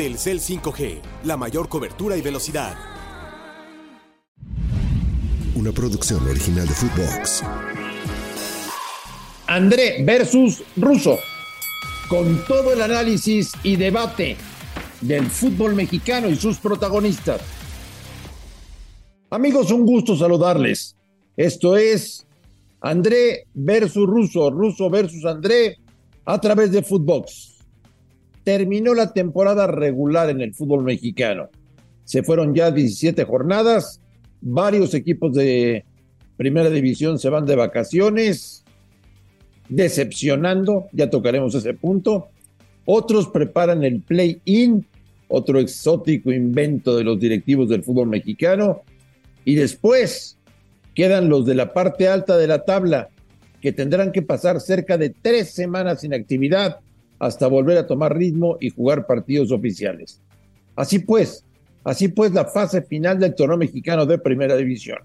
Telcel 5G, la mayor cobertura y velocidad. Una producción original de Footbox. André versus Russo. Con todo el análisis y debate del fútbol mexicano y sus protagonistas. Amigos, un gusto saludarles. Esto es André versus Russo, Russo versus André a través de Footbox. Terminó la temporada regular en el fútbol mexicano. Se fueron ya 17 jornadas, varios equipos de primera división se van de vacaciones, decepcionando, ya tocaremos ese punto. Otros preparan el play-in, otro exótico invento de los directivos del fútbol mexicano. Y después quedan los de la parte alta de la tabla, que tendrán que pasar cerca de tres semanas sin actividad hasta volver a tomar ritmo y jugar partidos oficiales. Así pues, así pues la fase final del torneo mexicano de primera división.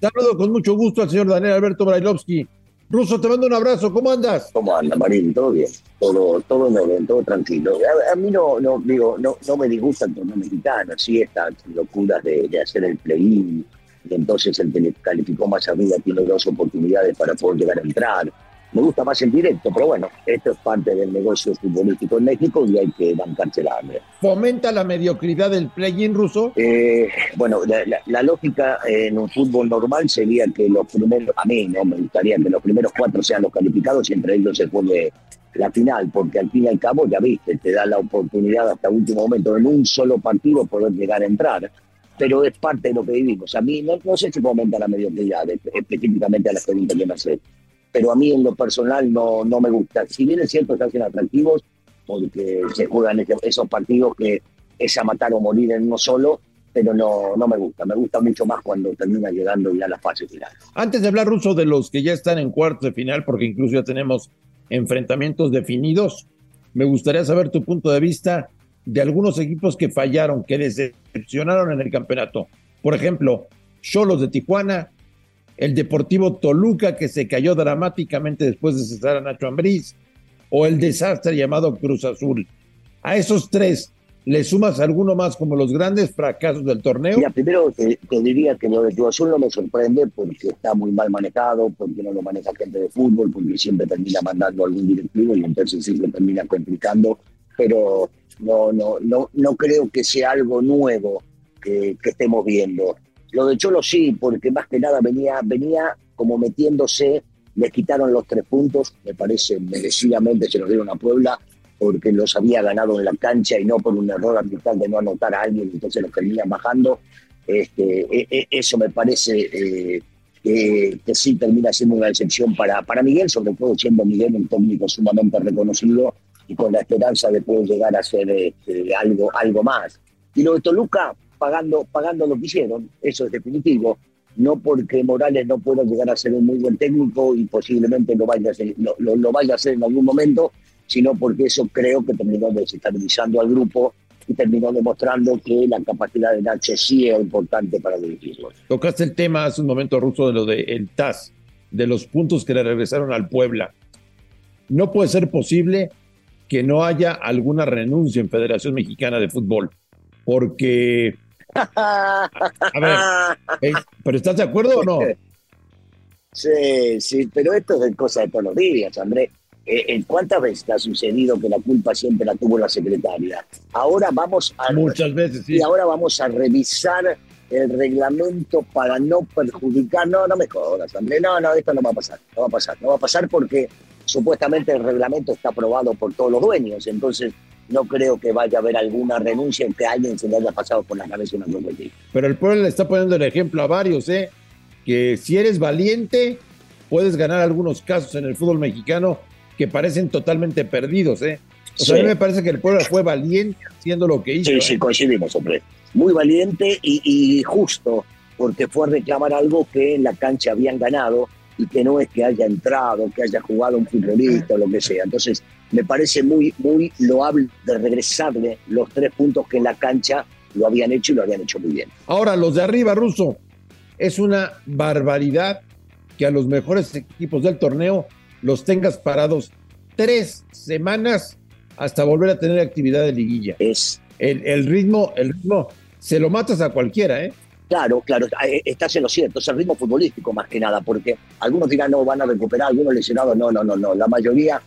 Saludo con mucho gusto al señor Daniel Alberto Brailovsky. Ruso, te mando un abrazo, ¿cómo andas? ¿Cómo anda, Marín? ¿Todo bien? Todo, todo en orden, todo tranquilo. A, mí no, no, digo, no, no me disgusta el torneo mexicano, sí, estas locuras de, de hacer el play-in, y entonces el que calificó más arriba tiene dos oportunidades para poder llegar a entrar. Me gusta más el directo, pero bueno, esto es parte del negocio futbolístico en México y hay que bancársela. ¿Fomenta la mediocridad del play-in ruso? Eh, bueno, la, la, lógica en un fútbol normal sería que los primeros, a mí no me gustaría que los primeros cuatro sean los calificados y entre ellos se pone la final, porque al fin y al cabo, ya viste, te da la oportunidad hasta el último momento en un solo partido poder llegar a entrar pero es parte de lo que vivimos. A mí no, no sé si fomenta la mediocridad, específicamente a las preguntas que me hace, pero a mí en lo personal no, no me gusta. Si bien es cierto que hacen atractivos, porque se juegan esos partidos que es a matar o morir en uno solo, pero no, no me gusta. Me gusta mucho más cuando termina llegando ya a la fase final. Antes de hablar, Ruso, de los que ya están en cuartos de final, porque incluso ya tenemos enfrentamientos definidos, me gustaría saber tu punto de vista de algunos equipos que fallaron, que decepcionaron en el campeonato. Por ejemplo, Cholos de Tijuana, el Deportivo Toluca, que se cayó dramáticamente después de cesar a Nacho Ambriz, o el desastre llamado Cruz Azul. A esos tres, ¿le sumas alguno más como los grandes fracasos del torneo? Mira, primero te, te, diría que lo de Cruz Azul no me sorprende porque está muy mal manejado, porque no lo maneja gente de fútbol, porque siempre termina mandando algún directivo y entonces siempre termina complicando, pero no, no, no, no creo que sea algo nuevo que, que, estemos viendo. Lo de Cholo sí, porque más que nada venía, venía como metiéndose, le quitaron los tres puntos, me parece merecidamente se los dieron a Puebla, porque los había ganado en la cancha y no por un error arbitral de no anotar a alguien, entonces los terminan bajando. Este, e, e, eso me parece eh, que, sí termina siendo una excepción para, para Miguel, sobre todo siendo Miguel un técnico sumamente reconocido y con la esperanza de poder llegar a hacer este, algo, algo más. Y lo de Toluca, pagando, pagando lo que hicieron, eso es definitivo, no porque Morales no pueda llegar a ser un muy buen técnico y posiblemente lo vaya a hacer, lo, lo, vaya a hacer en algún momento, sino porque eso creo que terminó desestabilizando al grupo y terminó demostrando que la capacidad de Nacho sí es importante para dirigirlo. Tocaste el tema hace un momento, Ruso, de lo del de TAS, de los puntos que le regresaron al Puebla. No puede ser posible que no haya alguna renuncia en Federación Mexicana de Fútbol, porque... A ver, ¿pero estás de acuerdo o no? Sí, sí, pero esto es cosa de todos los días, André. Eh, ¿Cuántas veces ha sucedido que la culpa siempre la tuvo la secretaria? Ahora vamos a... Muchas veces, sí. Y ahora vamos a revisar el reglamento para no perjudicar. No, no me jodas, André. No, no, esto no va a pasar. No va a pasar. No va a pasar porque supuestamente el reglamento está aprobado por todos los dueños, entonces no creo que vaya a haber alguna renuncia en que alguien se le haya pasado por la cabeza una cosa Pero el pueblo le está poniendo el ejemplo a varios, ¿eh? que si eres valiente, puedes ganar algunos casos en el fútbol mexicano que parecen totalmente perdidos. ¿eh? O sea, sí. a mí me parece que el pueblo fue valiente haciendo lo que hizo. Sí, ¿eh? sí, coincidimos, hombre. Muy valiente y, y justo, porque fue a reclamar algo que en la cancha habían ganado y que no es que haya entrado, que haya jugado un futbolista o lo que sea. Entonces, me parece muy, muy loable de regresarle los tres puntos que en la cancha lo habían hecho y lo habían hecho muy bien. Ahora, los de arriba, Ruso, es una barbaridad que a los mejores equipos del torneo los tengas parados tres semanas hasta volver a tener actividad de liguilla. Es el, ritmo, el ritmo se lo matas a cualquiera, ¿eh? Claro, claro, eh, estás en lo cierto, es el ritmo futbolístico más que nada, porque algunos dirán no van a recuperar, algunos lesionados, no, no, no, no, la mayoría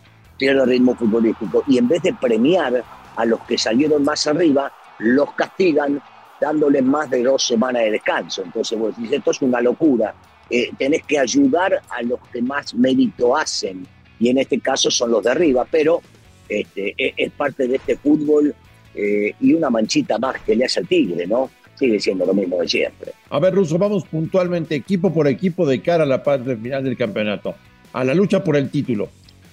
el ritmo futbolístico y en vez de premiar a los que salieron más arriba, los castigan dándoles más de dos semanas de descanso. Entonces vos decís, esto es una locura, eh, tenés que ayudar a los que más mérito hacen y en este caso son los de arriba, pero este, e, es, parte de este fútbol eh, y una manchita más que le hace al Tigre, ¿no? Sigue siendo lo mismo de siempre. A ver, Russo, vamos puntualmente equipo por equipo de cara a la parte final del campeonato, a la lucha por el título.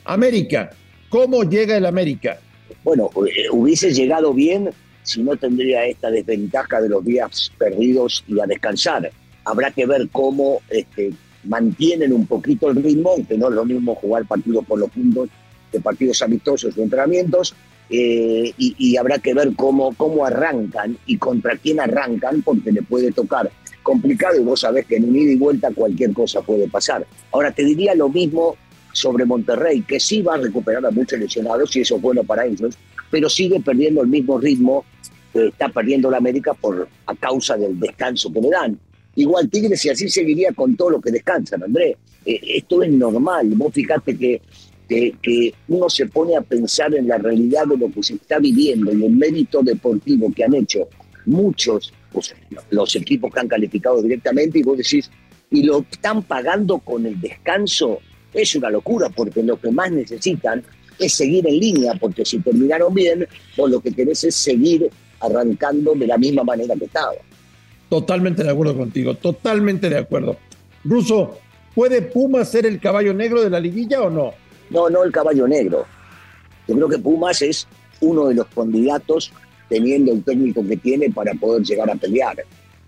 América, ¿cómo llega el América? Bueno, eh, hubiese llegado bien si no tendría esta desventaja de los días perdidos y a descansar. Habrá que ver cómo este, mantienen un poquito el ritmo, aunque no es lo mismo jugar partidos por los puntos de partidos amistosos o entrenamientos, eh, y, habrá que ver cómo, cómo arrancan y contra quién arrancan, porque le puede tocar complicado y vos sabés que en un ida y vuelta cualquier cosa puede pasar. Ahora, te diría lo mismo sobre Monterrey, que sí va a recuperar a muchos lesionados y eso es bueno para ellos, pero sigue perdiendo el mismo ritmo que está perdiendo la América por, a causa del descanso que le dan. Igual Tigres y así seguiría con todo lo que descansan, André. Eh, esto es normal. Vos fijate que, que, uno se pone a pensar en la realidad de lo que se está viviendo y el mérito deportivo que han hecho muchos, los equipos que han calificado directamente, y vos decís, y lo están pagando con el descanso, es una locura, porque lo que más necesitan es seguir en línea, porque si terminaron bien, vos lo que querés es seguir arrancando de la misma manera que estaba. Totalmente de acuerdo contigo, totalmente de acuerdo. Ruso, ¿puede Pumas ser el caballo negro de la liguilla o no? No, no el caballo negro. Yo creo que Pumas es uno de los candidatos teniendo el técnico que tiene para poder llegar a pelear.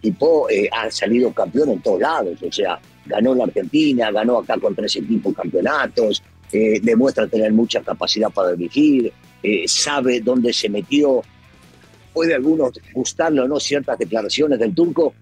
Tipo, eh, ha salido campeón en todos lados, o sea, ganó en la Argentina, ganó acá con tres equipos campeonatos, eh, demuestra tener mucha capacidad para dirigir, eh, sabe dónde se metió, puede algunos gustarle o no ciertas declaraciones del turco,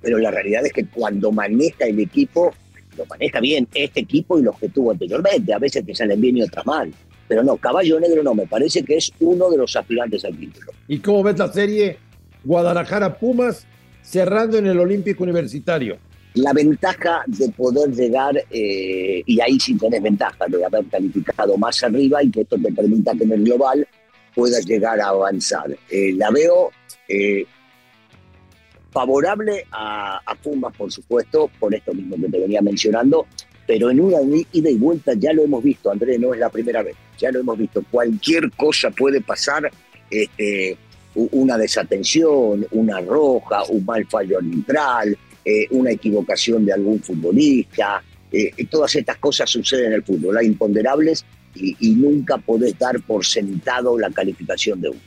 pero la realidad es que cuando maneja el equipo, lo maneja bien este equipo y los que tuvo anteriormente. A veces te salen bien y otras mal. Pero no, Caballo Negro no, me parece que es uno de los aspirantes al título. ¿Y cómo ves la serie Guadalajara-Pumas cerrando en el Olímpico Universitario? La ventaja de poder llegar, eh, y ahí sí tenés ventaja de haber calificado más arriba y que esto te permita que en el global pueda llegar a avanzar. Eh, la veo eh, favorable a, a, por supuesto, por esto mismo que te venía mencionando, pero en una ida y vuelta ya lo hemos visto, Andrés, no es la primera vez, ya lo hemos visto. Cualquier cosa puede pasar, este, una desatención, una roja, un mal fallo arbitral, eh, una equivocación de algún futbolista. todas estas cosas suceden en el fútbol, hay imponderables y, nunca podés dar por sentado la calificación de uno.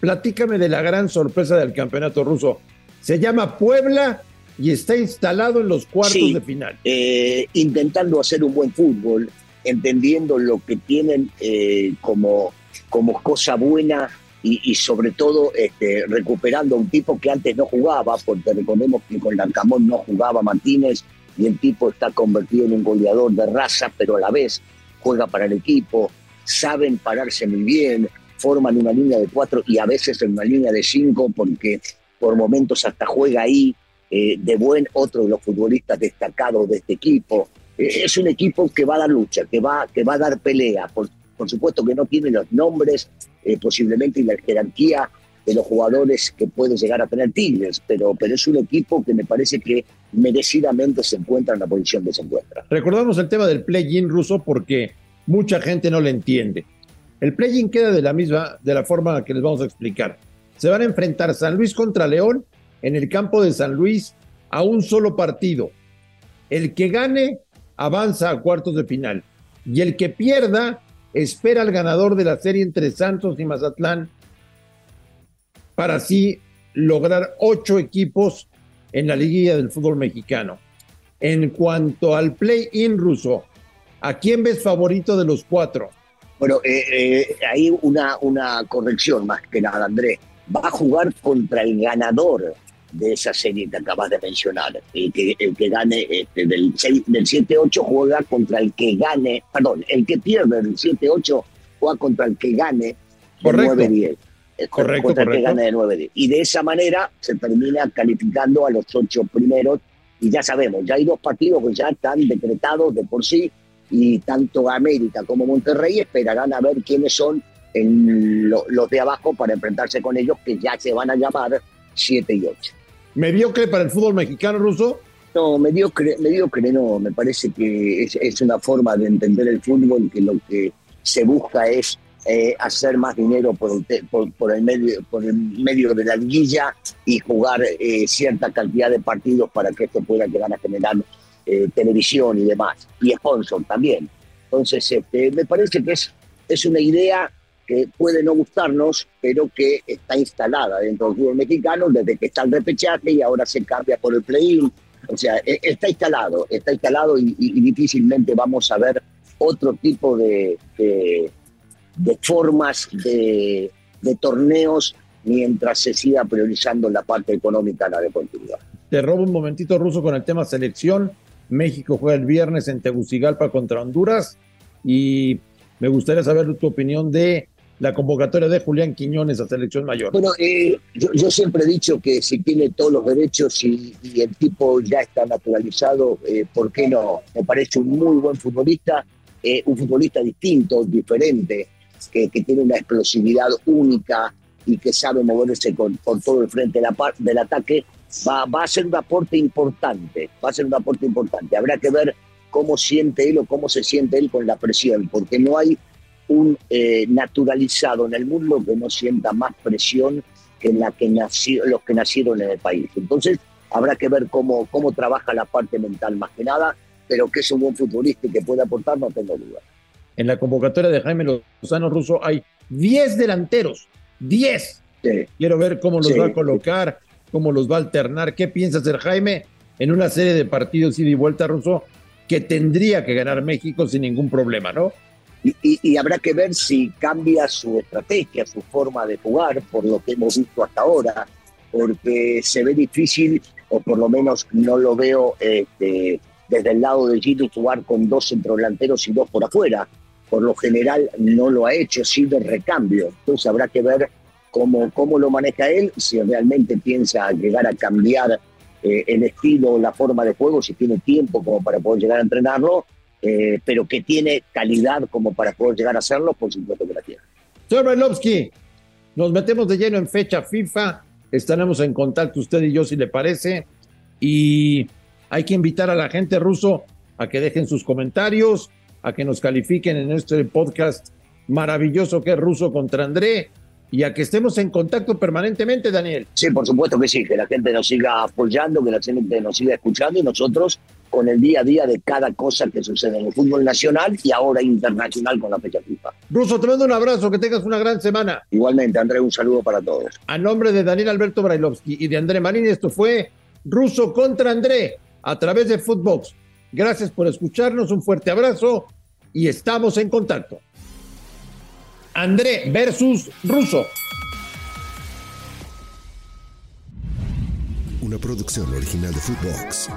Platícame de la gran sorpresa del campeonato ruso. Se llama Puebla y está instalado en los cuartos de final. Eh, intentando hacer un buen fútbol, entendiendo lo que tienen eh, como, como cosa buena y, sobre todo este, recuperando a un tipo que antes no jugaba, porque recordemos que con Lancamón no jugaba Martínez y el tipo está convertido en un goleador de raza, pero a la vez juega para el equipo, saben pararse muy bien, forman una línea de cuatro y a veces en una línea de cinco porque por momentos hasta juega ahí eh, de buen otro de los futbolistas destacados de este equipo. Eh, es un equipo que va a dar lucha, que va, que va a dar pelea. Por supuesto que no tiene los nombres eh, posiblemente y la jerarquía de los jugadores que puede llegar a tener Tigres, pero, pero es un equipo que me parece que merecidamente se encuentra en la posición que se encuentra. Recordamos el tema del play-in ruso porque mucha gente no lo entiende. El play-in queda de la misma, de la forma que les vamos a explicar. Se van a enfrentar San Luis contra León en el campo de San Luis a un solo partido. El que gane avanza a cuartos de final y el que pierda espera al ganador de la serie entre Santos y Mazatlán para así lograr ocho equipos en la liguilla del fútbol mexicano. En cuanto al play-in ruso, ¿a quién ves favorito de los cuatro? Bueno, eh, eh, hay una, una corrección más que nada, Andrés. Va a jugar contra el ganador de esa serie que acabas de mencionar. El que, el que gane este, del, del 7-8 juega contra el que gane, perdón, el que pierde del 7-8 juega contra el que gane del 9-10. correcto, contra el que correcto. gane de 9 Y de esa manera se termina calificando a los ocho primeros. Y ya sabemos, ya hay dos partidos que ya están decretados de por sí. Y tanto América como Monterrey esperarán a ver quiénes son en lo- los de abajo para enfrentarse con ellos, que ya se van a llamar 7 y 8. Mediocre para el fútbol mexicano ruso. No, mediocre, mediocre no, me parece que es, es una forma de entender el fútbol que lo que se busca es eh, hacer más dinero por el, por, por el medio, por el medio de la liguilla y jugar eh, cierta cantidad de partidos para que esto pueda llegar a generar eh, televisión y demás, y sponsor también. Entonces, este, me parece que es, es una idea que puede no gustarnos, pero que está instalada dentro del fútbol mexicano desde que está el repechaje y ahora se cambia por el play-in. O sea, e- está instalado, está instalado y, difícilmente vamos a ver otro tipo de, de, formas de, de torneos mientras se siga priorizando la parte económica la deportiva. Te robo un momentito ruso con el tema selección. México juega el viernes en Tegucigalpa contra Honduras y me gustaría saber tu opinión de la convocatoria de Julián Quiñones a selección mayor. Bueno, eh, yo, yo siempre he dicho que si tiene todos los derechos y, y el tipo ya está naturalizado, eh, ¿por qué no? Me parece un muy buen futbolista, eh, un futbolista distinto, diferente, que, que tiene una explosividad única y que sabe moverse con, por todo el frente de la del ataque. Va, va a ser un aporte importante, va a ser un aporte importante. Habrá que ver cómo siente él o cómo se siente él con la presión, porque no hay un eh, naturalizado en el mundo que no sienta más presión que la que nació, los que nacieron en el país. Entonces, habrá que ver cómo, cómo trabaja la parte mental más que nada, pero que es un buen futbolista y que puede aportar, no tengo duda. En la convocatoria de Jaime Lozano Russo hay 10 delanteros, 10. Sí. Quiero ver cómo los Sí. va a colocar, cómo los va a alternar. ¿Qué piensa hacer Jaime en una serie de partidos ida y vuelta ruso que tendría que ganar México sin ningún problema, ¿no? Y, habrá que ver si cambia su estrategia, su forma de jugar, por lo que hemos visto hasta ahora, porque se ve difícil, o por lo menos no lo veo este, desde el lado de Gino jugar con dos centrodelanteros y dos por afuera. Por lo general no lo ha hecho, sí de recambio. Entonces habrá que ver cómo, cómo lo maneja él, si realmente piensa llegar a cambiar eh, el estilo, la forma de juego, si tiene tiempo como para poder llegar a entrenarlo, eh, pero que tiene calidad como para poder llegar a hacerlo, por supuesto que la tiene. Señor Brailovsky, nos metemos de lleno en fecha FIFA. Estaremos en contacto usted y yo, si le parece. Y hay que invitar a la gente ruso a que dejen sus comentarios, a que nos califiquen en este podcast maravilloso que es Ruso contra André y a que estemos en contacto permanentemente, Daniel. Sí, por supuesto que sí, que la gente nos siga apoyando, que la gente nos siga escuchando y nosotros con el día a día de cada cosa que sucede en el fútbol nacional y ahora internacional con la fecha FIFA. Ruso, te mando un abrazo, que tengas una gran semana. Igualmente, Andrés, un saludo para todos. A nombre de Daniel Alberto Brailovsky y de André Marín, esto fue Ruso contra André a través de Footbox. Gracias por escucharnos, un fuerte abrazo y estamos en contacto. André versus Ruso. Una producción original de Footbox.